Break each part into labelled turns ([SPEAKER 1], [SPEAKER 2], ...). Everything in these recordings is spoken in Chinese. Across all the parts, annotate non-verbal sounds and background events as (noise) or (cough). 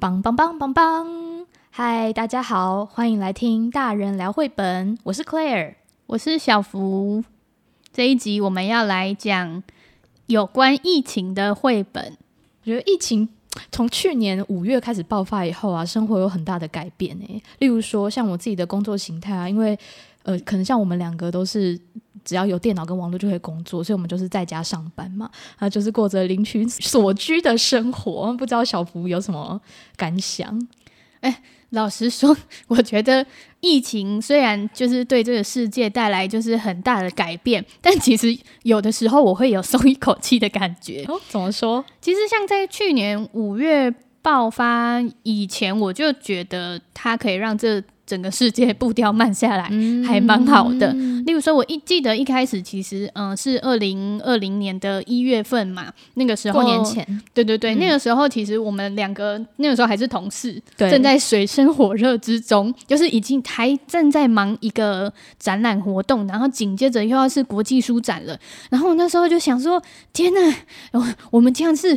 [SPEAKER 1] 棒棒棒棒棒！嗨，大家好，欢迎来听大人聊绘本。我是 Claire，
[SPEAKER 2] 我是小福。这一集我们要来讲有关疫情的绘本。
[SPEAKER 1] 我觉得疫情从去年五月开始爆发以后啊，生活有很大的改变诶。例如说，像我自己的工作形态啊，因为呃，可能像我们两个都是。只要有电脑跟网络就会工作，所以我们就是在家上班嘛，啊，就是过着邻居所居的生活。不知道小福有什么感想？
[SPEAKER 2] 哎，老实说，我觉得疫情虽然就是对这个世界带来就是很大的改变，但其实有的时候我会有松一口气的感觉。
[SPEAKER 1] 哦，怎么说？
[SPEAKER 2] 其实像在去年五月爆发以前，我就觉得它可以让这。整个世界步调慢下来，嗯、还蛮好的。例如说，我一记得一开始其实，嗯、呃，是二零二零年的一月份嘛，那个时候，
[SPEAKER 1] 过年前，
[SPEAKER 2] 对对对，嗯、那个时候其实我们两个那个时候还是同事，
[SPEAKER 1] 对。
[SPEAKER 2] 正在水深火热之中，就是已经还正在忙一个展览活动，然后紧接着又要是国际书展了，然后那时候就想说，天呐，我我们这样是。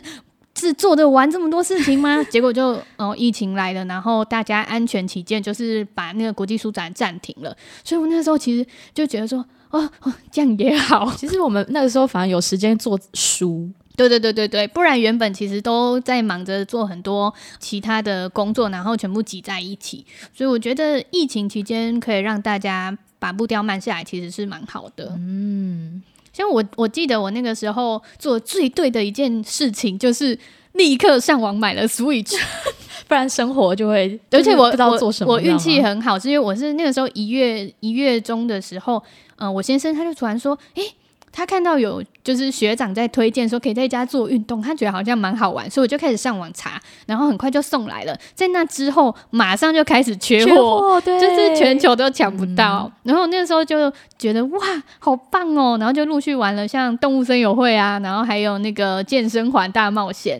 [SPEAKER 2] 是做得完这么多事情吗？(laughs) 结果就哦，疫情来了，然后大家安全起见，就是把那个国际书展暂停了。所以我那时候其实就觉得说，哦，哦，这样也好。(laughs)
[SPEAKER 1] 其实我们那个时候反而有时间做书，
[SPEAKER 2] 对对对对对，不然原本其实都在忙着做很多其他的工作，然后全部挤在一起。所以我觉得疫情期间可以让大家把步调慢下来，其实是蛮好的。嗯。像我，我记得我那个时候做最对的一件事情，就是立刻上网买了 Switch，(laughs)
[SPEAKER 1] 不然生活就会，
[SPEAKER 2] 而且我不
[SPEAKER 1] 知道做什么。
[SPEAKER 2] 我运气很好，是因为我是那个时候一月一月中的时候，嗯、呃，我先生他就突然说，诶、欸。他看到有就是学长在推荐说可以在家做运动，他觉得好像蛮好玩，所以我就开始上网查，然后很快就送来了。在那之后，马上就开始缺货，就是全球都抢不到。嗯、然后那个时候就觉得哇，好棒哦！然后就陆续玩了像动物森友会啊，然后还有那个健身环大冒险，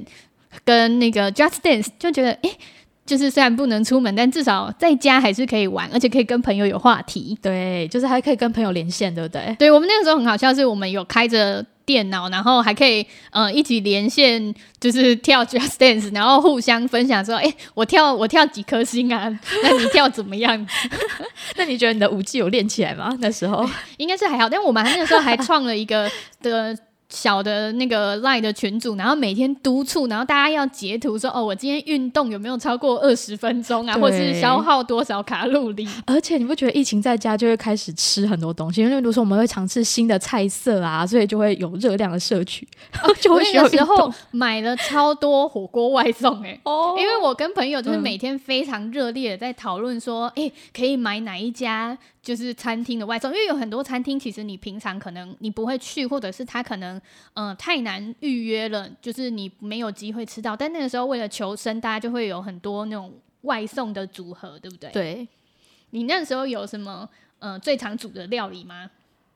[SPEAKER 2] 跟那个 Just Dance，就觉得诶。欸就是虽然不能出门，但至少在家还是可以玩，而且可以跟朋友有话题。
[SPEAKER 1] 对，就是还可以跟朋友连线，对不对？
[SPEAKER 2] 对，我们那个时候很好笑，是我们有开着电脑，然后还可以呃一起连线，就是跳 (laughs) Just Dance，然后互相分享说：“哎、欸，我跳我跳几颗星啊？那你跳怎么样？(laughs)
[SPEAKER 1] 那你觉得你的舞技有练起来吗？那时候 (laughs)
[SPEAKER 2] 应该是还好，但我们那个时候还创了一个的。小的那个 Line 的群组，然后每天督促，然后大家要截图说哦，我今天运动有没有超过二十分钟啊，或者是消耗多少卡路里？
[SPEAKER 1] 而且你不觉得疫情在家就会开始吃很多东西？因为比如说我们会尝试新的菜色啊，所以就会有热量的摄取，哦、(laughs) 就会需要运动。
[SPEAKER 2] 那个时候买了超多火锅外送哎、欸，哦，因为我跟朋友就是每天非常热烈的在讨论说，哎、嗯欸，可以买哪一家？就是餐厅的外送，因为有很多餐厅，其实你平常可能你不会去，或者是他可能呃太难预约了，就是你没有机会吃到。但那个时候为了求生，大家就会有很多那种外送的组合，对不对？
[SPEAKER 1] 对。
[SPEAKER 2] 你那时候有什么呃最常煮的料理吗？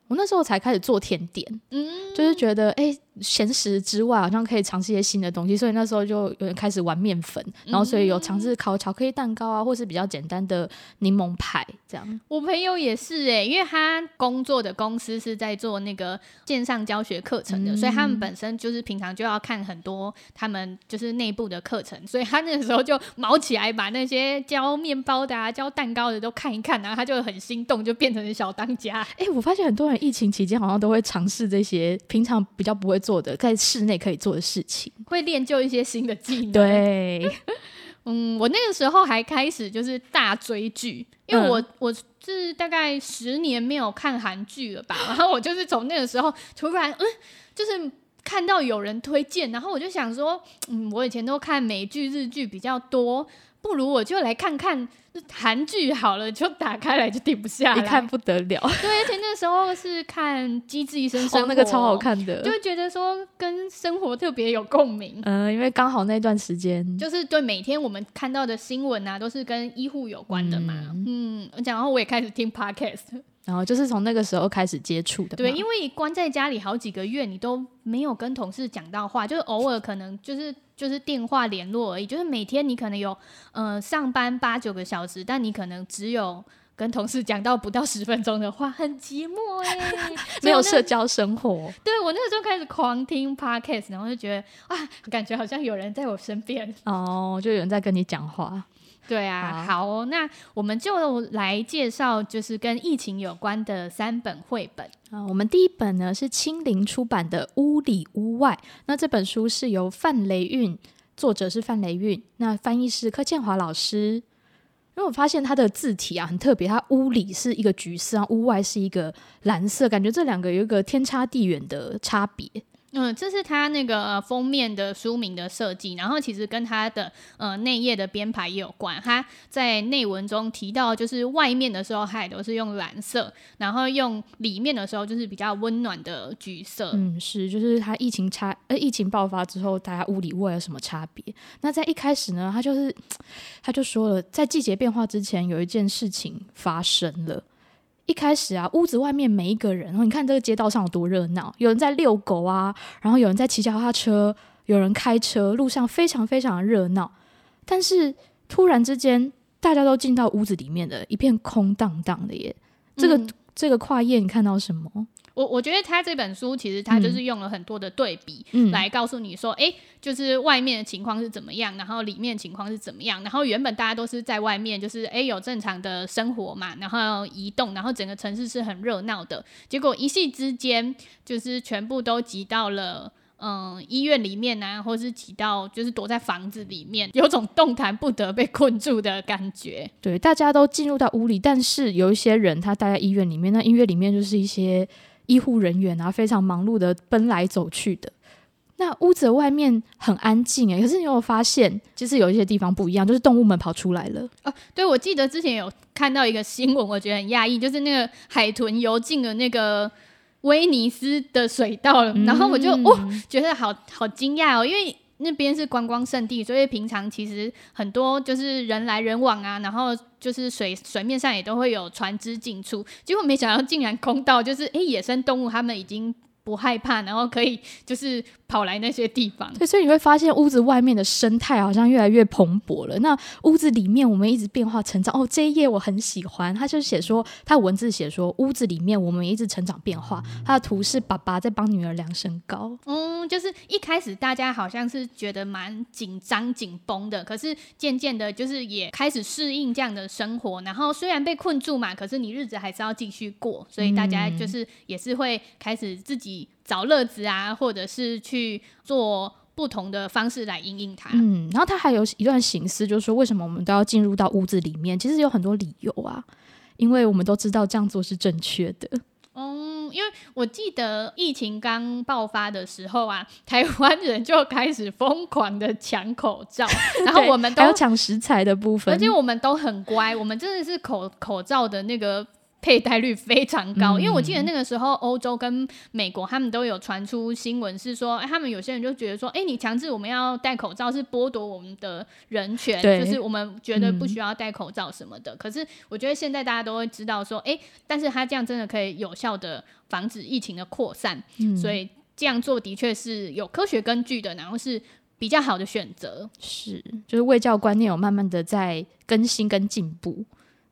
[SPEAKER 1] 我那时候才开始做甜点，嗯，就是觉得哎。欸咸食之外，好像可以尝试一些新的东西，所以那时候就有人开始玩面粉，然后所以有尝试烤巧克力蛋糕啊，或是比较简单的柠檬派这样。
[SPEAKER 2] 我朋友也是诶、欸，因为他工作的公司是在做那个线上教学课程的，嗯、所以他们本身就是平常就要看很多他们就是内部的课程，所以他那个时候就毛起来把那些教面包的啊、教蛋糕的都看一看，然后他就很心动，就变成小当家。
[SPEAKER 1] 哎、欸，我发现很多人疫情期间好像都会尝试这些平常比较不会做的，在室内可以做的事情，
[SPEAKER 2] 会练就一些新的技能。
[SPEAKER 1] 对，(laughs)
[SPEAKER 2] 嗯，我那个时候还开始就是大追剧，因为我、嗯、我是大概十年没有看韩剧了吧，然后我就是从那个时候突然嗯，就是看到有人推荐，然后我就想说，嗯，我以前都看美剧、日剧比较多，不如我就来看看。韩剧好了，就打开来就停不下来，
[SPEAKER 1] 一看不得了。(laughs)
[SPEAKER 2] 对，而且那时候是看《机智医生生活》，
[SPEAKER 1] 那个超好看的，
[SPEAKER 2] 就会觉得说跟生活特别有共鸣。
[SPEAKER 1] 嗯、呃，因为刚好那段时间，
[SPEAKER 2] 就是对每天我们看到的新闻啊，都是跟医护有关的嘛。嗯、然后我也开始听 Podcast，
[SPEAKER 1] 然后就是从那个时候开始接触的。
[SPEAKER 2] 对，因为关在家里好几个月，你都没有跟同事讲到话，就是偶尔可能就是。就是电话联络而已，就是每天你可能有呃上班八九个小时，但你可能只有跟同事讲到不到十分钟的话，很寂寞哎、欸，(laughs)
[SPEAKER 1] 没有社交生活。(laughs)
[SPEAKER 2] 对，我那个时候开始狂听 podcast，然后就觉得啊，感觉好像有人在我身边
[SPEAKER 1] 哦，就有人在跟你讲话。
[SPEAKER 2] 对啊，好，好哦，那我们就来介绍，就是跟疫情有关的三本绘本
[SPEAKER 1] 啊。我们第一本呢是青林出版的《屋里屋外》，那这本书是由范雷韵，作者是范雷韵，那翻译是柯建华老师。因为我发现它的字体啊很特别，它屋里是一个橘色，屋外是一个蓝色，感觉这两个有一个天差地远的差别。
[SPEAKER 2] 嗯，这是他那个、呃、封面的书名的设计，然后其实跟他的呃内页的编排也有关。他在内文中提到，就是外面的时候，它也都是用蓝色，然后用里面的时候，就是比较温暖的橘色。
[SPEAKER 1] 嗯，是，就是他疫情差呃疫情爆发之后，大家屋里屋外有什么差别？那在一开始呢，他就是他就说了，在季节变化之前，有一件事情发生了。一开始啊，屋子外面每一个人，然后你看这个街道上有多热闹，有人在遛狗啊，然后有人在骑脚踏车，有人开车，路上非常非常的热闹。但是突然之间，大家都进到屋子里面的一片空荡荡的耶。这个、这个跨页，你看到什么？
[SPEAKER 2] 我我觉得他这本书其实他就是用了很多的对比，嗯、来告诉你说，哎、欸，就是外面的情况是怎么样，然后里面情况是怎么样，然后原本大家都是在外面，就是哎、欸、有正常的生活嘛，然后移动，然后整个城市是很热闹的，结果一夕之间就是全部都挤到了嗯医院里面啊，或是挤到就是躲在房子里面，有种动弹不得被困住的感觉。
[SPEAKER 1] 对，大家都进入到屋里，但是有一些人他待在医院里面，那医院里面就是一些。医护人员啊，非常忙碌的奔来走去的。那屋子外面很安静诶，可是你有发现，其实有一些地方不一样，就是动物们跑出来了。
[SPEAKER 2] 哦，对，我记得之前有看到一个新闻，我觉得很讶异，就是那个海豚游进了那个威尼斯的水道了，嗯、然后我就哦，觉得好好惊讶哦，因为。那边是观光胜地，所以平常其实很多就是人来人往啊，然后就是水水面上也都会有船只进出，结果没想到竟然空到，就是诶、欸，野生动物他们已经。不害怕，然后可以就是跑来那些地方。
[SPEAKER 1] 对，所以你会发现屋子外面的生态好像越来越蓬勃了。那屋子里面我们一直变化成长。哦，这一页我很喜欢，他就写说，他文字写说，屋子里面我们一直成长变化。他的图是爸爸在帮女儿量身高。
[SPEAKER 2] 嗯，就是一开始大家好像是觉得蛮紧张紧绷的，可是渐渐的，就是也开始适应这样的生活。然后虽然被困住嘛，可是你日子还是要继续过。所以大家就是也是会开始自己。找乐子啊，或者是去做不同的方式来应应它。
[SPEAKER 1] 嗯，然后他还有一段形思，就是说为什么我们都要进入到屋子里面？其实有很多理由啊，因为我们都知道这样做是正确的。
[SPEAKER 2] 嗯，因为我记得疫情刚爆发的时候啊，(laughs) 台湾人就开始疯狂的抢口罩，(laughs) 然后我们都
[SPEAKER 1] 还有抢食材的部分，
[SPEAKER 2] 而且我们都很乖，我们真的是口口罩的那个。佩戴率非常高，因为我记得那个时候欧洲跟美国他们都有传出新闻，是说，哎，他们有些人就觉得说，哎，你强制我们要戴口罩是剥夺我们的人权，就是我们觉得不需要戴口罩什么的。可是我觉得现在大家都会知道说，哎，但是他这样真的可以有效的防止疫情的扩散，所以这样做的确是有科学根据的，然后是比较好的选择。
[SPEAKER 1] 是，就是卫教观念有慢慢的在更新跟进步。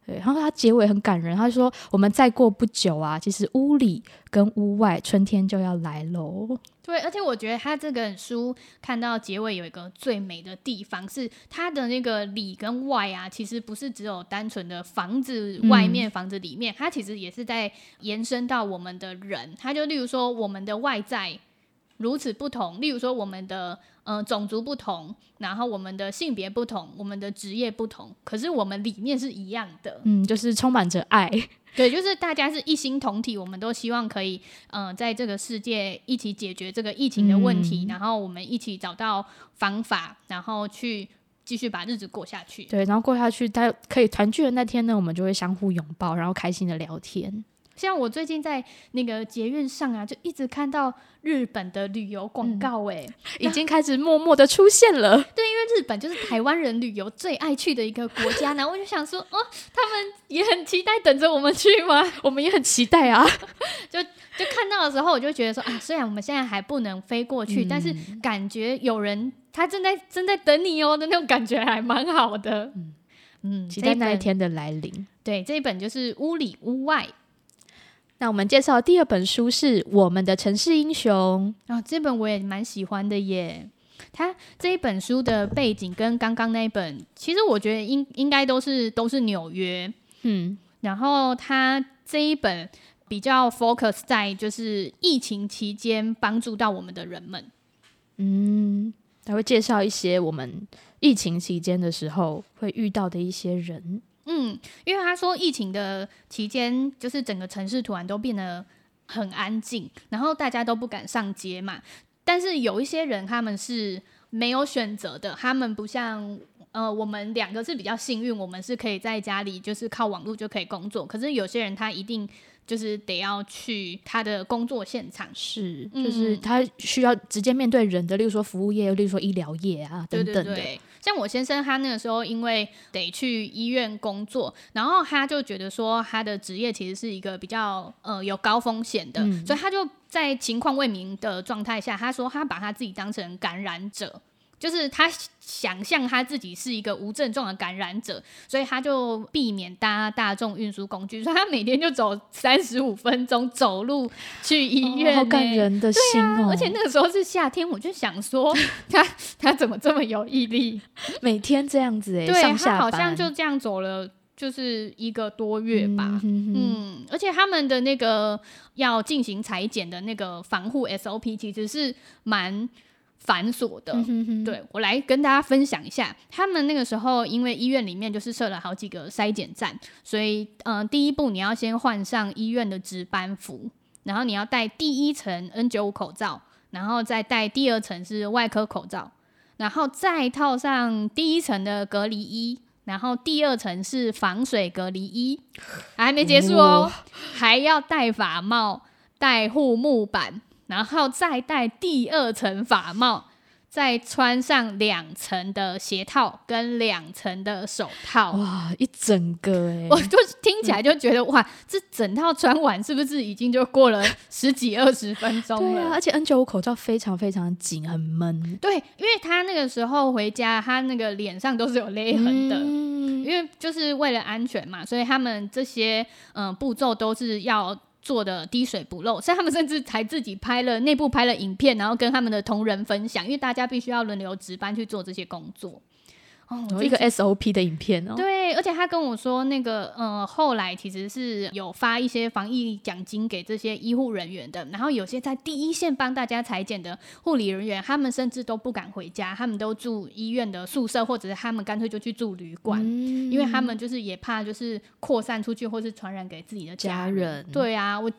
[SPEAKER 1] 对，然后他结尾很感人，他说：“我们再过不久啊，其实屋里跟屋外春天就要来喽。”
[SPEAKER 2] 对，而且我觉得他这本书看到结尾有一个最美的地方，是他的那个里跟外啊，其实不是只有单纯的房子外面、房子里面，它其实也是在延伸到我们的人。他就例如说，我们的外在如此不同，例如说我们的。嗯、呃，种族不同，然后我们的性别不同，我们的职业不同，可是我们理念是一样的。
[SPEAKER 1] 嗯，就是充满着爱。(laughs)
[SPEAKER 2] 对，就是大家是一心同体，我们都希望可以，嗯、呃，在这个世界一起解决这个疫情的问题，嗯、然后我们一起找到方法，然后去继续把日子过下去。
[SPEAKER 1] 对，然后过下去，他可以团聚的那天呢，我们就会相互拥抱，然后开心的聊天。
[SPEAKER 2] 像我最近在那个捷运上啊，就一直看到日本的旅游广告，哎，
[SPEAKER 1] 已经开始默默的出现了。(laughs)
[SPEAKER 2] 对，因为日本就是台湾人旅游最爱去的一个国家，然后我就想说，哦，他们也很期待等着我们去吗？(laughs)
[SPEAKER 1] 我们也很期待啊。(laughs)
[SPEAKER 2] 就就看到的时候，我就觉得说，啊，虽然我们现在还不能飞过去，嗯、但是感觉有人他正在正在等你哦的那种感觉还蛮好的。
[SPEAKER 1] 嗯
[SPEAKER 2] 嗯，
[SPEAKER 1] 期待那一天的来临。
[SPEAKER 2] 对，这一本就是《屋里屋外》。
[SPEAKER 1] 那我们介绍第二本书是《我们的城市英雄》
[SPEAKER 2] 啊、哦，这本我也蛮喜欢的耶。它这一本书的背景跟刚刚那一本，其实我觉得应应该都是都是纽约。嗯，然后它这一本比较 focus 在就是疫情期间帮助到我们的人们。
[SPEAKER 1] 嗯，他会介绍一些我们疫情期间的时候会遇到的一些人。
[SPEAKER 2] 嗯，因为他说疫情的期间，就是整个城市突然都变得很安静，然后大家都不敢上街嘛。但是有一些人他们是没有选择的，他们不像呃我们两个是比较幸运，我们是可以在家里就是靠网络就可以工作。可是有些人他一定。就是得要去他的工作现场，
[SPEAKER 1] 是，就是他需要直接面对人的，例如说服务业，例如说医疗业啊等等的。
[SPEAKER 2] 对对对，像我先生，他那个时候因为得去医院工作，然后他就觉得说他的职业其实是一个比较呃有高风险的，嗯，所以他就在情况未明的状态下，他说他把他自己当成感染者。就是他想象他自己是一个无症状的感染者，所以他就避免搭大众运输工具，所以他每天就走三十五分钟走路去医院。欸，
[SPEAKER 1] 好感人的心哦！
[SPEAKER 2] 啊，而且那个时候是夏天，我就想说 (laughs) 他他怎么这么有毅力，
[SPEAKER 1] 每天这样子哎，
[SPEAKER 2] 对，
[SPEAKER 1] 上下
[SPEAKER 2] 他好像就这样走了，就是一个多月吧。嗯，而且他们的那个要进行裁剪的那个防护 SOP 其实是蛮。繁琐的，嗯、哼哼。对，我来跟大家分享一下，他们那个时候因为医院里面就是设了好几个筛检站，所以嗯、呃，第一步你要先换上医院的值班服，然后你要戴第一层 N95 口罩，然后再戴第二层是外科口罩，然后再套上第一层的隔离衣，然后第二层是防水隔离衣，还没结束哦，还要戴法帽，戴护目板。然后再戴第二层发帽，再穿上两层的鞋套跟两层的手套。
[SPEAKER 1] 哇，一整个哎、(laughs) 欸！
[SPEAKER 2] 我就听起来就觉得、嗯、哇，这整套穿完是不是已经就过了十几二十分钟了？(laughs)
[SPEAKER 1] 对啊，而且 N 九五口罩非常非常紧，很闷。
[SPEAKER 2] 对，因为他那个时候回家，他那个脸上都是有勒痕的、嗯，因为就是为了安全嘛，所以他们这些嗯、呃、步骤都是要。做的滴水不漏，所以他们甚至才自己拍了内部拍了影片，然后跟他们的同仁分享，因为大家必须要轮流值班去做这些工作。
[SPEAKER 1] 哦，有一个 SOP 的影片哦。
[SPEAKER 2] 对，而且他跟我说，那个呃，后来其实是有发一些防疫奖金给这些医护人员的。然后有些在第一线帮大家裁剪的护理人员，他们甚至都不敢回家，他们都住医院的宿舍，或者是他们干脆就去住旅馆，嗯，因为他们就是也怕就是扩散出去，或是传染给自己的家人。家人。对啊，我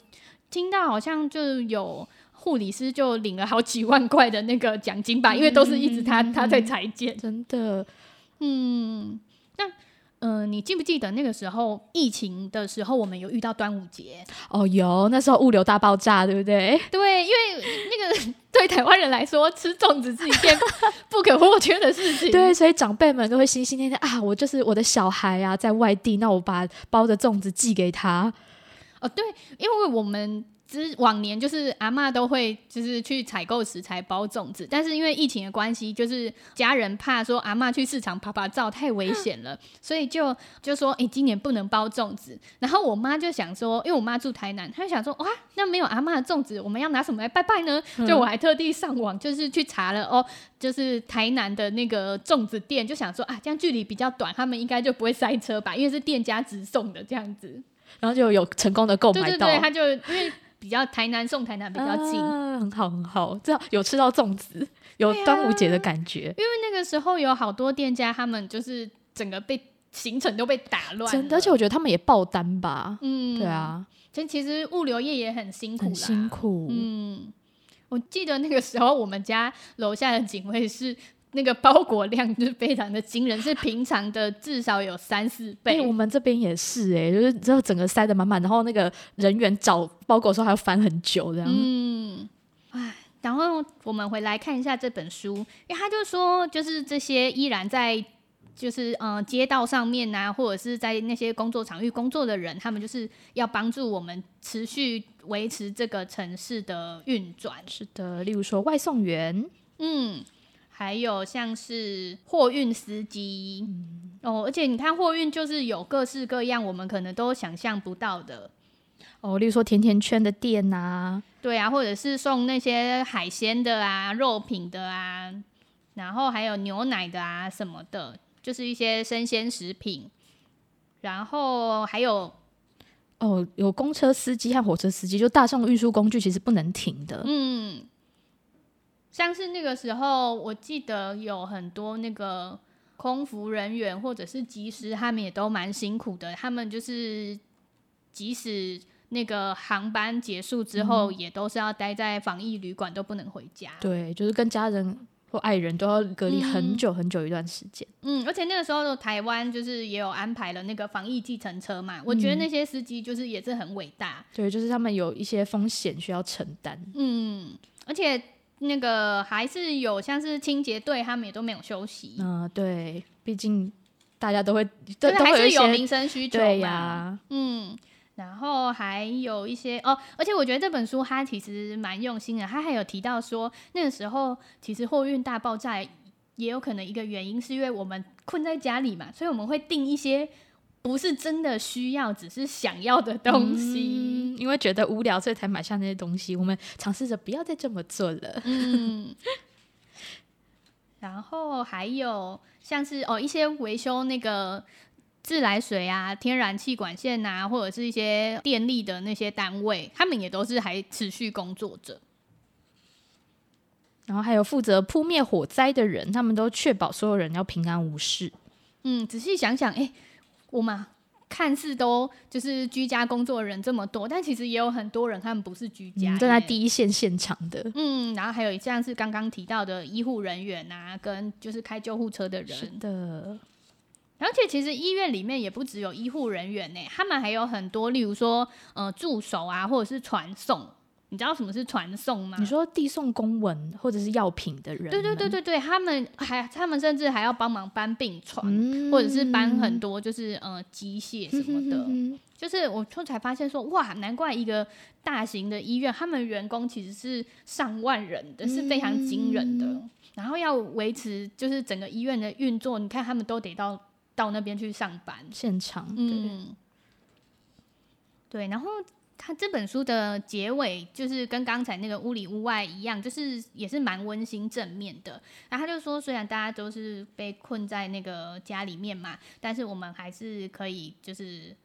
[SPEAKER 2] 听到好像就有护理师就领了好几万块的那个奖金吧，嗯，因为都是一直他他在裁剪，
[SPEAKER 1] 真的。
[SPEAKER 2] 嗯，那嗯、呃，你记不记得那个时候疫情的时候，我们有遇到端午节？
[SPEAKER 1] 哦，有，那时候物流大爆炸，对不对？(laughs)
[SPEAKER 2] 对，因为那个 (laughs) 对台湾人来说，吃粽子是一件 (laughs) 不可或缺的事情。
[SPEAKER 1] 对，所以长辈们都会心心念念啊，我就是我的小孩啊，在外地，那我把包的粽子寄给他。
[SPEAKER 2] 哦，对，因为我们。之往年就是阿嬷都会就是去采购食材包粽子，但是因为疫情的关系，就是家人怕说阿嬷去市场趴趴走太危险了，(laughs) 所以就就说哎、欸，今年不能包粽子。然后我妈就想说，因为我妈住台南，她就想说哇，那没有阿嬷的粽子，我们要拿什么来拜拜呢？就我还特地上网就是去查了哦，就是台南的那个粽子店，就想说啊，这样距离比较短，他们应该就不会塞车吧，因为是店家直送的这样子，
[SPEAKER 1] 然后就有成功的购买到。
[SPEAKER 2] 对对对，他就因为。比较台南送台南比较近，
[SPEAKER 1] 啊，很好很好，这样有吃到粽子，有端午节的感觉，啊。因
[SPEAKER 2] 为那个时候有好多店家，他们就是整个被行程都被打乱，
[SPEAKER 1] 真的，而且我觉得他们也爆单吧。嗯，对啊，
[SPEAKER 2] 其实物流业也很辛苦，很
[SPEAKER 1] 辛苦。
[SPEAKER 2] 嗯，我记得那个时候我们家楼下的警卫是。那个包裹量就是非常的惊人，是平常的至少有三四倍。
[SPEAKER 1] 欸、我们这边也是哎、欸，就是之后整个塞得满满，然后那个人员找包裹的时候还要翻很久这样。
[SPEAKER 2] 嗯，哎，然后我们回来看一下这本书，因为他就说，就是这些依然在就是嗯、呃、街道上面啊，或者是在那些工作场域工作的人，他们就是要帮助我们持续维持这个城市的运转。
[SPEAKER 1] 是的，例如说外送员，
[SPEAKER 2] 嗯。还有像是货运司机，哦，而且你看货运就是有各式各样，我们可能都想象不到的。
[SPEAKER 1] 哦，例如说甜甜圈的店啊，
[SPEAKER 2] 对啊，或者是送那些海鲜的啊、肉品的啊，然后还有牛奶的啊什么的，就是一些生鲜食品。然后还有
[SPEAKER 1] 哦，有公车司机和火车司机，就大众运输工具其实不能停的。
[SPEAKER 2] 嗯，像是那个时候，我记得有很多那个空服人员或者是机师，他们也都蛮辛苦的。他们就是即使那个航班结束之后，嗯、也都是要待在防疫旅馆，都不能回家。
[SPEAKER 1] 对，就是跟家人或爱人都要隔离很久很久一段时间。
[SPEAKER 2] 嗯，而且那个时候的台湾就是也有安排了那个防疫计程车嘛。我觉得那些司机就是也是很伟大。
[SPEAKER 1] 对，就是他们有一些风险需要承担。
[SPEAKER 2] 嗯，而且那个还是有像是清洁队，他们也都没有休息。
[SPEAKER 1] 嗯、呃，对，毕竟大家都会
[SPEAKER 2] 都还是有民生需求
[SPEAKER 1] 呀、啊，
[SPEAKER 2] 嗯。然后还有一些哦，而且我觉得这本书它其实蛮用心的，它还有提到说那个时候其实货运大爆炸也有可能一个原因是因为我们困在家里嘛，所以我们会订一些不是真的需要，只是想要的东西，
[SPEAKER 1] 嗯、因为觉得无聊，所以才买下那些东西。我们尝试着不要再这么做了。
[SPEAKER 2] 嗯，(laughs) 然后还有像是哦一些维修那个。自来水啊，天然气管线啊，或者是一些电力的那些单位，他们也都是还持续工作着。
[SPEAKER 1] 然后还有负责扑灭火灾的人，他们都确保所有人要平安无事。
[SPEAKER 2] 嗯，仔细想想，哎、欸，我们看似都就是居家工作的人这么多，但其实也有很多人他们不是居家，
[SPEAKER 1] 站、嗯、在第一线现场的。
[SPEAKER 2] 嗯，然后还有像是刚刚提到的医护人员啊，跟就是开救护车的人。
[SPEAKER 1] 是的。
[SPEAKER 2] 而且其实医院里面也不只有医护人员呢，他们还有很多，例如说呃助手啊，或者是传送。你知道什么是传送吗？
[SPEAKER 1] 你说递送公文或者是药品的人？
[SPEAKER 2] 对对对对对，他们还他们甚至还要帮忙搬病床，嗯、或者是搬很多就是呃机械什么的。嗯、哼哼就是我后才发现说，哇，难怪一个大型的医院，他们员工其实是上万人的，是非常惊人的。嗯、然后要维持就是整个医院的运作，你看他们都得到。到那边去上班，
[SPEAKER 1] 现场，
[SPEAKER 2] 嗯，对，然后他这本书的结尾就是跟刚才那个屋里屋外一样，就是也是蛮温馨正面的。然后他就说，虽然大家都是被困在那个家里面嘛，但是我们还是可以，就是，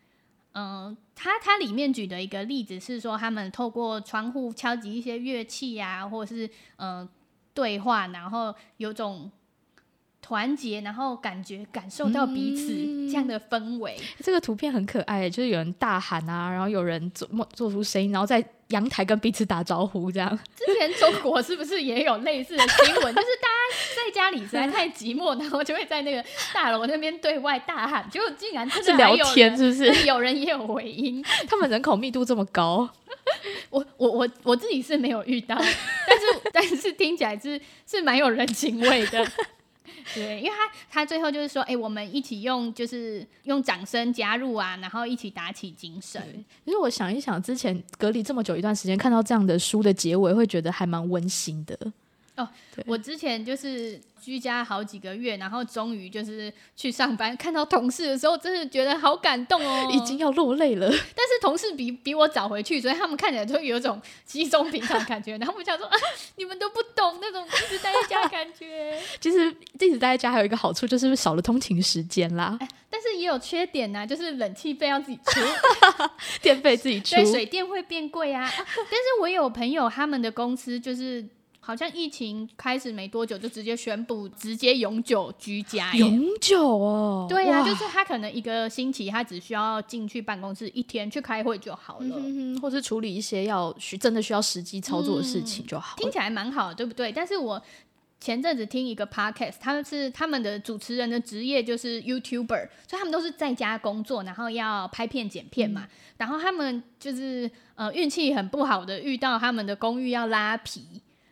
[SPEAKER 2] 嗯、他他里面举的一个例子是说，他们透过窗户敲击一些乐器呀、啊，或者是嗯、对话，然后有种。团结，然后感觉感受到彼此这样的氛围。嗯，
[SPEAKER 1] 这个图片很可爱，就是有人大喊啊，然后有人做做出声音，然后在阳台跟彼此打招呼，这样。
[SPEAKER 2] 之前中国是不是也有类似的新闻？就是大家在家里实在太寂寞，然后就会在那个大楼那边对外大喊，结果竟然真的
[SPEAKER 1] 聊天，是不是？
[SPEAKER 2] 有人也有回音。
[SPEAKER 1] 他们人口密度这么高，(laughs)
[SPEAKER 2] 我我我我自己是没有遇到，但是 (laughs) 但是听起来是是蛮有人情味的。对，因为他他最后就是说，哎、我们一起用就是用掌声加入啊，然后一起打起精神。
[SPEAKER 1] 其实我想一想，之前隔离这么久一段时间，看到这样的书的结尾，会觉得还蛮温馨的。
[SPEAKER 2] 哦，我之前就是居家好几个月，然后终于就是去上班，看到同事的时候，真的觉得好感动哦，
[SPEAKER 1] 已经要落泪了。(laughs) 但
[SPEAKER 2] 是同事比比我早回去，所以他们看起来就有一种稀松平常的感觉。然后我想说啊，你们都不懂那种一直待在家的感觉。(laughs)
[SPEAKER 1] 其实一直待在家还有一个好处，就是少了通勤时间啦。
[SPEAKER 2] 但是也有缺点呐、啊，就是冷气费要自己出，(laughs)
[SPEAKER 1] 电费自己出，
[SPEAKER 2] 对，水电会变贵啊。但是我有朋友，他们的公司就是。好像疫情开始没多久，就直接宣布直接永久居家。
[SPEAKER 1] 永久哦？
[SPEAKER 2] 对呀、啊，就是他可能一个星期，他只需要进去办公室一天去开会就好了，
[SPEAKER 1] 嗯、或是处理一些要需真的需要实际操作的事情就好、嗯。
[SPEAKER 2] 听起来蛮好，对不对？但是我前阵子听一个 podcast，他们是他们的主持人的职业就是 YouTuber，所以他们都是在家工作，然后要拍片剪片嘛。嗯、然后他们就是呃运气很不好的，遇到他们的公寓要拉皮。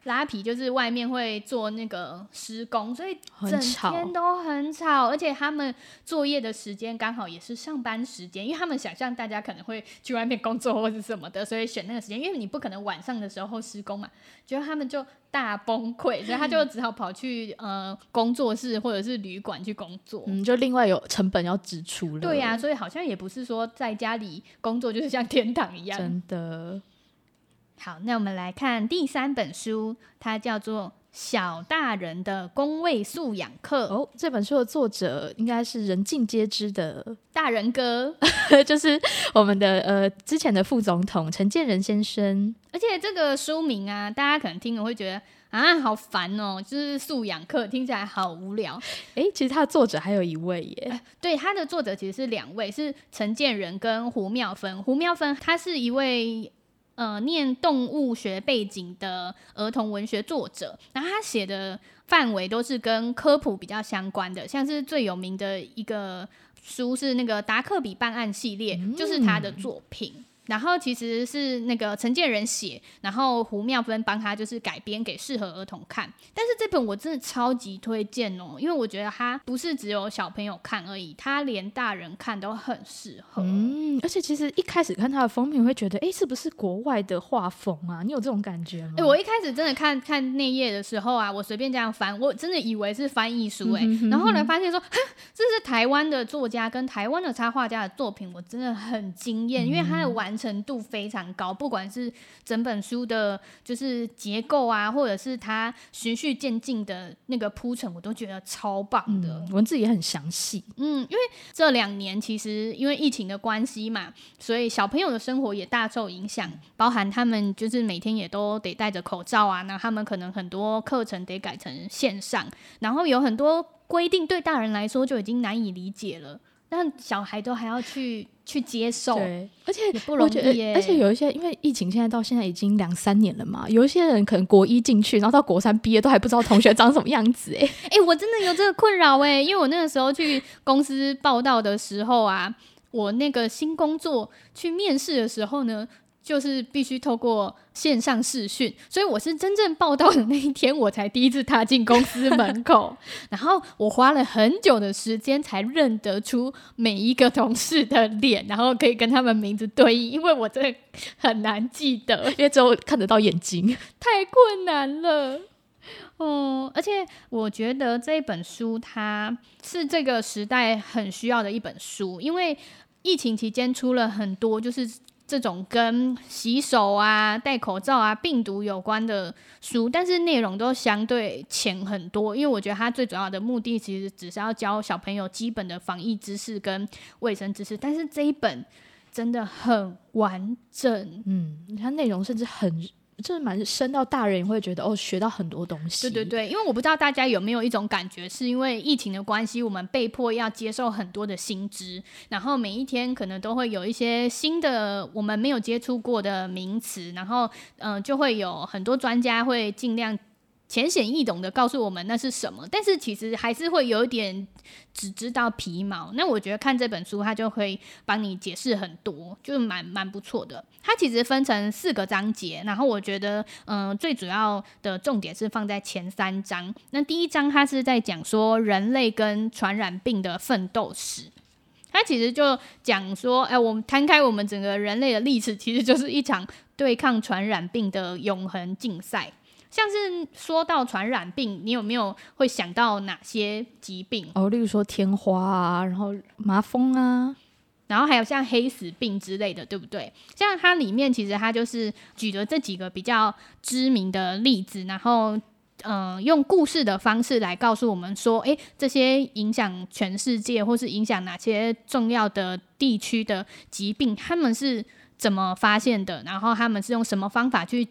[SPEAKER 2] 拉皮就是外面会做那个施工，所以整天都很吵，而且他们作业的时间刚好也是上班时间，因为他们想象大家可能会去外面工作或者什么的，所以选那个时间，因为你不可能晚上的时候施工嘛，结果他们就大崩溃，所以他就只好跑去呃工作室或者是旅馆去工作，
[SPEAKER 1] 嗯，就另外有成本要支出了。
[SPEAKER 2] 对呀、啊，所以好像也不是说在家里工作就是像天堂一样，
[SPEAKER 1] 真的。
[SPEAKER 2] 好，那我们来看第三本书，它叫做《小大人的公位素养课》。
[SPEAKER 1] 哦，这本书的作者应该是人尽皆知的
[SPEAKER 2] 大人哥，(laughs)
[SPEAKER 1] 就是我们的呃之前的副总统陈建仁先生。
[SPEAKER 2] 而且这个书名啊，大家可能听了会觉得啊，好烦哦，就是素养课，听起来好无聊。
[SPEAKER 1] 哎，其实他的作者还有一位耶，呃、
[SPEAKER 2] 对，他的作者其实是两位，是陈建仁跟胡妙芬。胡妙芬他是一位。呃，念动物学背景的儿童文学作者，然后他写的范围都是跟科普比较相关的，像是最有名的一个书是那个达克比办案系列，嗯、就是他的作品。然后其实是那个陈建仁写，然后胡妙芬帮他就是改编给适合儿童看。但是这本我真的超级推荐哦，因为我觉得它不是只有小朋友看而已，它连大人看都很适合。
[SPEAKER 1] 嗯，而且其实一开始看它的封面，会觉得哎，是不是国外的画风啊？你有这种感觉吗？
[SPEAKER 2] 哎，我一开始真的看看内页的时候啊，我随便这样翻，我真的以为是翻译书哎，嗯、然后后来发现说，(laughs) 这是台湾的作家跟台湾的插画家的作品，我真的很惊艳，嗯、因为它的完。程度非常高，不管是整本书的，就是结构啊，或者是它循序渐进的那个铺陈，我都觉得超棒的。
[SPEAKER 1] 嗯、文字也很详细。
[SPEAKER 2] 嗯，因为这两年其实因为疫情的关系嘛，所以小朋友的生活也大受影响，包含他们就是每天也都得戴着口罩啊，那他们可能很多课程得改成线上，然后有很多规定对大人来说就已经难以理解了。但小孩都还要去去接受，
[SPEAKER 1] 对，而且
[SPEAKER 2] 也不容易耶。
[SPEAKER 1] 而且有一些，因为疫情现在到现在已经两三年了嘛，有一些人可能国一进去，然后到国三毕业都还不知道同学长什么样子，哎，(laughs)
[SPEAKER 2] 哎，我真的有这个困扰哎，因为我那个时候去公司报道的时候啊，我那个新工作去面试的时候呢。就是必须透过线上视讯，所以我是真正报道的那一天，我才第一次踏进公司门口。(laughs) 然后我花了很久的时间才认得出每一个同事的脸，然后可以跟他们名字对应，因为我真的很难记得，
[SPEAKER 1] 因为只有看得到眼睛，
[SPEAKER 2] 太困难了。嗯，而且我觉得这一本书它是这个时代很需要的一本书，因为疫情期间出了很多就是。这种跟洗手啊、戴口罩啊、病毒有关的书，但是内容都相对浅很多。因为我觉得它最主要的目的其实只是要教小朋友基本的防疫知识跟卫生知识，但是这一本真的很完整，
[SPEAKER 1] 嗯，它内容甚至很。这蛮深到大人也会觉得哦，学到很多东西。
[SPEAKER 2] 对对对，因为我不知道大家有没有一种感觉，是因为疫情的关系，我们被迫要接受很多的新知，然后每一天可能都会有一些新的我们没有接触过的名词，然后嗯、就会有很多专家会尽量。浅显易懂的告诉我们那是什么，但是其实还是会有一点只知道皮毛。那我觉得看这本书，它就会帮你解释很多，就蛮蛮不错的。它其实分成四个章节，然后我觉得，嗯、最主要的重点是放在前三章。那第一章它是在讲说人类跟传染病的奋斗史，它其实就讲说，哎，我们摊开我们整个人类的历史，其实就是一场对抗传染病的永恒竞赛。像是说到传染病，你有没有会想到哪些疾病？
[SPEAKER 1] 哦，例如说天花啊，然后麻风啊，
[SPEAKER 2] 然后还有像黑死病之类的，对不对？像它里面其实它就是举了这几个比较知名的例子，然后嗯、呃，用故事的方式来告诉我们说，诶，这些影响全世界或是影响哪些重要的地区的疾病，他们是怎么发现的？然后他们是用什么方法去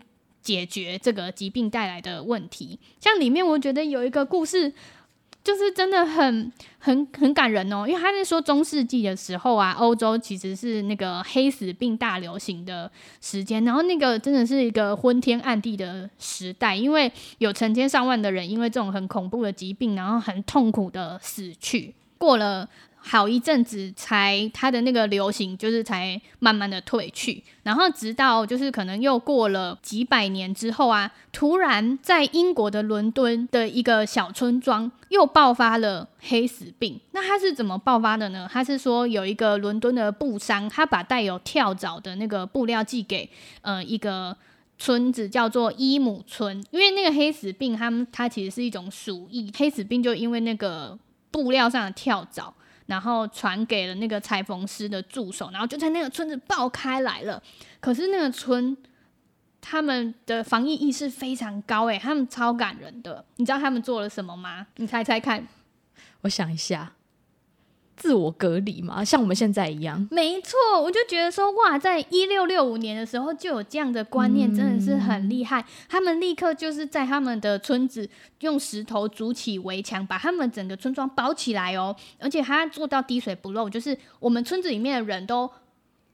[SPEAKER 2] 解决这个疾病带来的问题，像里面我觉得有一个故事，就是真的很很很感人哦。因为他是说中世纪的时候啊，欧洲其实是那个黑死病大流行的时间，然后那个真的是一个昏天暗地的时代，因为有成千上万的人因为这种很恐怖的疾病，然后很痛苦的死去。过了好一阵子才它的那个流行就是才慢慢的退去，然后直到就是可能又过了几百年之后啊，突然在英国的伦敦的一个小村庄又爆发了黑死病。那它是怎么爆发的呢？它是说有一个伦敦的布商，他把带有跳蚤的那个布料寄给呃一个村子叫做伊姆村，因为那个黑死病它它其实是一种鼠疫，黑死病就因为那个布料上的跳蚤。然后传给了那个裁缝师的助手，然后就在那个村子爆开来了。可是那个村他们的防疫意识非常高，诶，他们超感人的。你知道他们做了什么吗？你猜猜看。
[SPEAKER 1] 我想一下。自我隔离嘛，像我们现在一样。
[SPEAKER 2] 没错，我就觉得说，哇，在一六六五年的时候就有这样的观念，真的是很厉害。嗯。他们立刻就是在他们的村子用石头筑起围墙，把他们整个村庄包起来哦。而且他做到滴水不漏，就是我们村子里面的人都。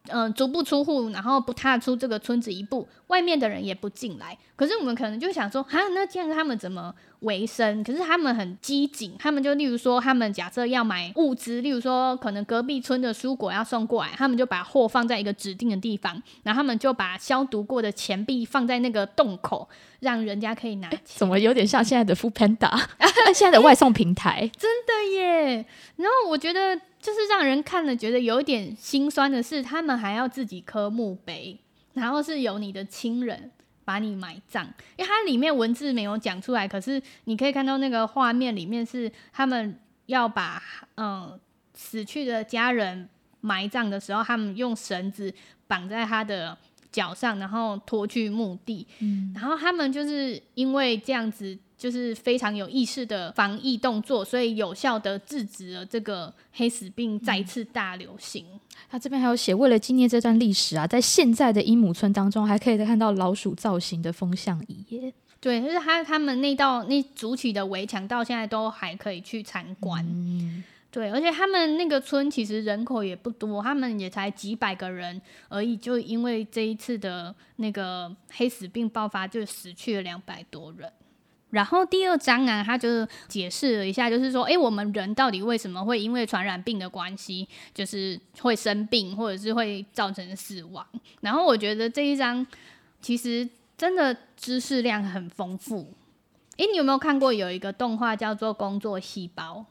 [SPEAKER 2] 嗯，足不出户，然后不踏出这个村子一步，外面的人也不进来。可是我们可能就想说，哈，那这样他们怎么维生？可是他们很机警，他们就例如说，他们假设要买物资，例如说可能隔壁村的蔬果要送过来，他们就把货放在一个指定的地方，然后他们就把消毒过的钱币放在那个洞口，让人家可以拿钱。(laughs)
[SPEAKER 1] 怎么有点像现在的 Foodpanda，(laughs) 现在的外送平台？(laughs)
[SPEAKER 2] 真的耶！然后我觉得。就是让人看了觉得有一点心酸的是，他们还要自己刻墓碑，然后是有你的亲人把你埋葬，因为它里面文字没有讲出来，可是你可以看到那个画面里面是他们要把嗯死去的家人埋葬的时候，他们用绳子绑在他的脚上，然后拖去墓地，嗯，然后他们就是因为这样子。就是非常有意识的防疫动作，所以有效的制止了这个黑死病再次大流行。
[SPEAKER 1] 他这边还有写，为了纪念这段历史啊，在现在的伊姆村当中，还可以再看到老鼠造型的风向仪耶。
[SPEAKER 2] 对，就是他他们那道那筑起的围墙，到现在都还可以去参观。嗯。对，而且他们那个村其实人口也不多，他们也才几百个人而已，就因为这一次的那个黑死病爆发，就死去了两百多人。然后第二章啊，他就解释了一下，就是说，哎，我们人到底为什么会因为传染病的关系，就是会生病，或者是会造成死亡。然后我觉得这一章其实真的知识量很丰富。哎，你有没有看过有一个动画叫做《工作细胞》？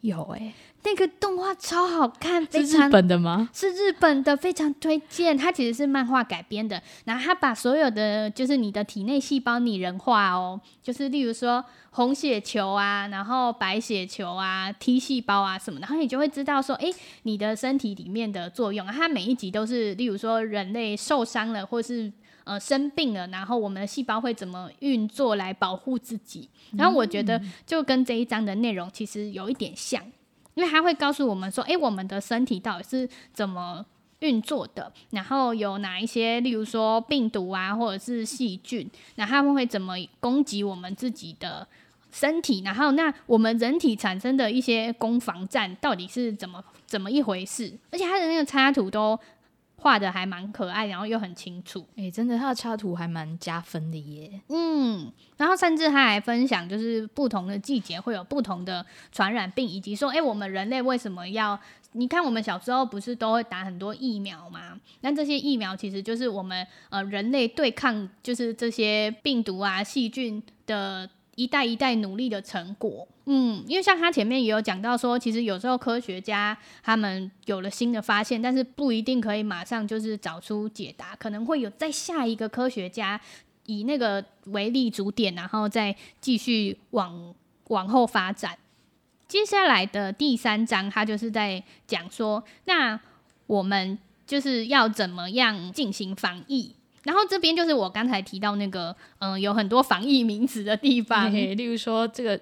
[SPEAKER 1] 没有哎、欸。
[SPEAKER 2] 那个动画超好看，
[SPEAKER 1] 是日本的吗？
[SPEAKER 2] 是日本的，非常推荐。它其实是漫画改编的，然后它把所有的就是你的体内细胞拟人化哦，就是例如说红血球啊，然后白血球啊，T 细胞啊什么，然后你就会知道说，哎，你的身体里面的作用。它每一集都是，例如说人类受伤了，或是呃生病了，然后我们的细胞会怎么运作来保护自己。然后我觉得就跟这一章的内容其实有一点像。因为它会告诉我们说，诶，我们的身体到底是怎么运作的，然后有哪一些，例如说病毒啊，或者是细菌，那他们会怎么攻击我们自己的身体？然后，那我们人体产生的一些攻防战到底是怎么怎么一回事？而且它的那个插图都。画的还蛮可爱，然后又很清楚，
[SPEAKER 1] 哎、欸，真的，他的插图还蛮加分的耶。
[SPEAKER 2] 嗯，然后甚至他还分享，就是不同的季节会有不同的传染病，以及说，哎、欸，我们人类为什么要？你看，我们小时候不是都会打很多疫苗吗？那这些疫苗其实就是我们呃人类对抗就是这些病毒啊细菌的。一代一代努力的成果，嗯，因为像他前面也有讲到说，其实有时候科学家他们有了新的发现，但是不一定可以马上就是找出解答，可能会有在下一个科学家以那个为立足点，然后再继续往往后发展。接下来的第三章，他就是在讲说，那我们就是要怎么样进行防疫。然后这边就是我刚才提到那个，嗯、呃，有很多防疫名词的地方，
[SPEAKER 1] 例如说这个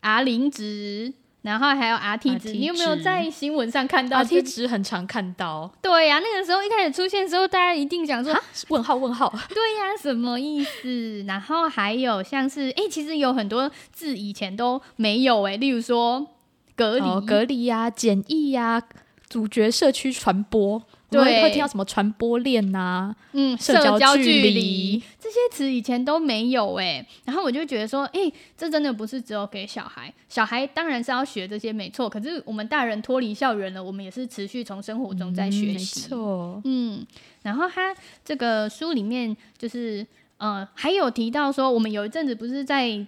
[SPEAKER 2] R 零值，然后还有 RT 值，你有没有在新闻上看到
[SPEAKER 1] ？RT 值很常看到。
[SPEAKER 2] 对呀、啊，那个时候一开始出现的时候，大家一定想说
[SPEAKER 1] 问号问号。(laughs)
[SPEAKER 2] 对呀、啊，什么意思？然后还有像是，哎，其实有很多字以前都没有哎，例如说隔离、
[SPEAKER 1] 哦、隔离呀、啊、检疫呀、啊、阻绝社区传播。对，会，会听到什么传播链呐、啊，
[SPEAKER 2] 嗯，社交距离这些词以前都没有哎、欸，然后我就觉得说，哎、欸，这真的不是只有给小孩，小孩当然是要学这些没错，可是我们大人脱离校园了，我们也是持续从生活中在学习，
[SPEAKER 1] 没错，
[SPEAKER 2] 嗯，然后他这个书里面就是呃还有提到说，我们有一阵子不是在。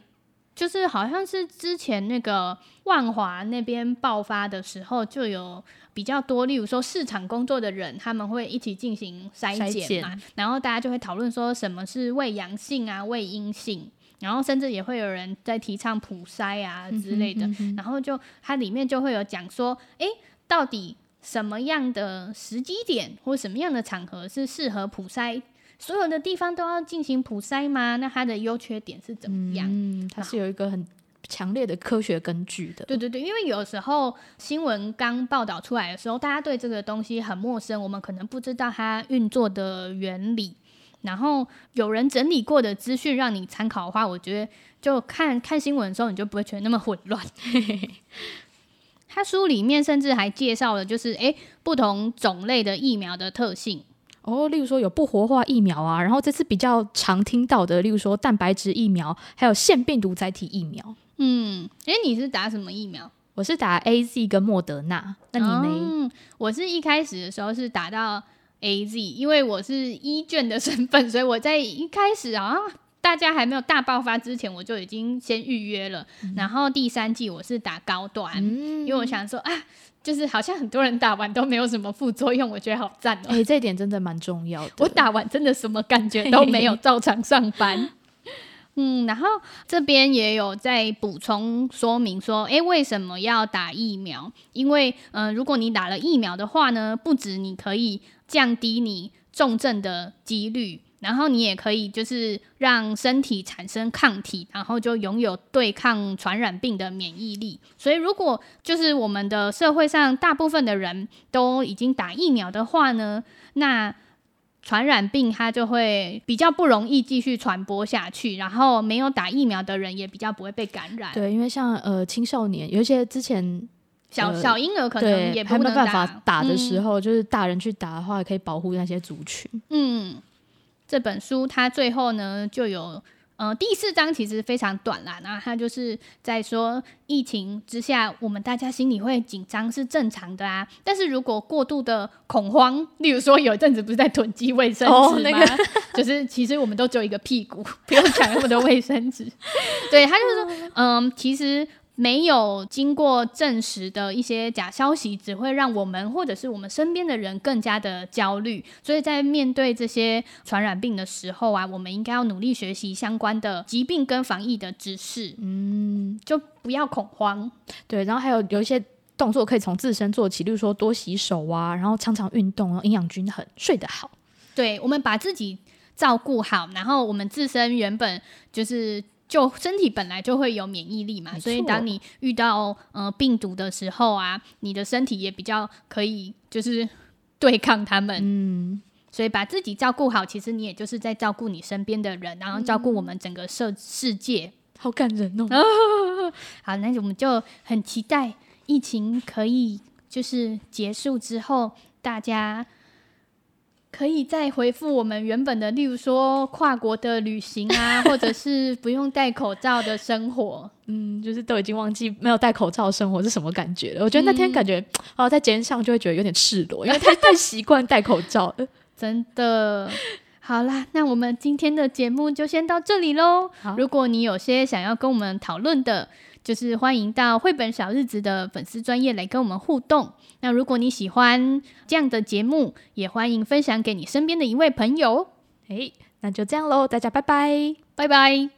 [SPEAKER 2] 就是好像是之前那个万华那边爆发的时候，就有比较多，例如说市场工作的人，他们会一起进行筛检嘛，然后大家就会讨论说什么是伪阳性啊、伪阴性，然后甚至也会有人在提倡普筛啊之类的，嗯哼嗯哼，然后就它里面就会有讲说，诶，到底什么样的时机点或什么样的场合是适合普筛？所有的地方都要进行普筛吗？那它的优缺点是怎么样？
[SPEAKER 1] 嗯，它是有一个很强烈的科学根据的。
[SPEAKER 2] 对对对，因为有时候新闻刚报道出来的时候，大家对这个东西很陌生，我们可能不知道它运作的原理。然后有人整理过的资讯让你参考的话，我觉得就看看新闻的时候，你就不会觉得那么混乱。(laughs) 他书里面甚至还介绍了，就是诶不同种类的疫苗的特性。
[SPEAKER 1] 哦，例如说有不活化疫苗啊，然后这次比较常听到的，例如说蛋白质疫苗，还有腺病毒载体疫苗。
[SPEAKER 2] 嗯，哎，你是打什么疫苗？
[SPEAKER 1] 我是打 AZ 跟莫德纳。那你呢？
[SPEAKER 2] 嗯，我是一开始的时候是打到 AZ，因为我是医卷的身份，所以我在一开始啊，大家还没有大爆发之前，我就已经先预约了。嗯、然后第三季我是打高端，嗯、因为我想说啊。就是好像很多人打完都没有什么副作用，我觉得好赞哦、喔！
[SPEAKER 1] 哎、欸，这一点真的蛮重要的。
[SPEAKER 2] 我打完真的什么感觉都没有，(laughs) 照常上班。嗯，然后这边也有在补充说明说，哎、欸，为什么要打疫苗？因为，嗯、呃，如果你打了疫苗的话呢，不止你可以降低你重症的几率。然后你也可以就是让身体产生抗体，然后就拥有对抗传染病的免疫力。所以如果就是我们的社会上大部分的人都已经打疫苗的话呢，那传染病它就会比较不容易继续传播下去。然后没有打疫苗的人也比较不会被感染。
[SPEAKER 1] 对，因为像呃青少年，有一些之前
[SPEAKER 2] 小小婴儿可能也
[SPEAKER 1] 还没办法打的时候，嗯、就是大人去打的话，可以保护那些族群。
[SPEAKER 2] 嗯。这本书它最后呢就有，呃，第四章其实非常短啦，然后它就是在说疫情之下，我们大家心里会紧张是正常的啊，但是如果过度的恐慌，例如说有一阵子不是在囤积卫生纸吗？哦，那个就是其实我们都只有一个屁股，不用抢那么多卫生纸。(laughs) 对，他就是说，嗯，其实。没有经过证实的一些假消息，只会让我们或者是我们身边的人更加的焦虑。所以在面对这些传染病的时候啊，我们应该要努力学习相关的疾病跟防疫的知识。嗯，就不要恐慌。
[SPEAKER 1] 对，然后还有有一些动作可以从自身做起，例如说多洗手啊，然后常常运动，然后营养均衡，睡得好。
[SPEAKER 2] 对，我们把自己照顾好，然后我们自身原本就是。就身体本来就会有免疫力嘛，所以当你遇到呃病毒的时候啊，你的身体也比较可以就是对抗他们。嗯，所以把自己照顾好，其实你也就是在照顾你身边的人，然后照顾我们整个社世界。嗯，
[SPEAKER 1] 好感人哦。(laughs)
[SPEAKER 2] 好，那我们就很期待疫情可以就是结束之后，大家。可以再回复我们原本的，例如说跨国的旅行啊，(laughs) 或者是不用戴口罩的生活。
[SPEAKER 1] 嗯，就是都已经忘记没有戴口罩的生活是什么感觉了。我觉得那天感觉，哦、嗯，在街上就会觉得有点赤裸，因为太太习惯戴口罩了。(laughs)
[SPEAKER 2] 真的，好啦，那我们今天的节目就先到这里喽。如果你有些想要跟我们讨论的，就是欢迎到绘本小日子的粉丝专业来跟我们互动。那如果你喜欢这样的节目，也欢迎分享给你身边的一位朋友。
[SPEAKER 1] 诶，那就这样喽，大家拜拜，
[SPEAKER 2] 拜拜。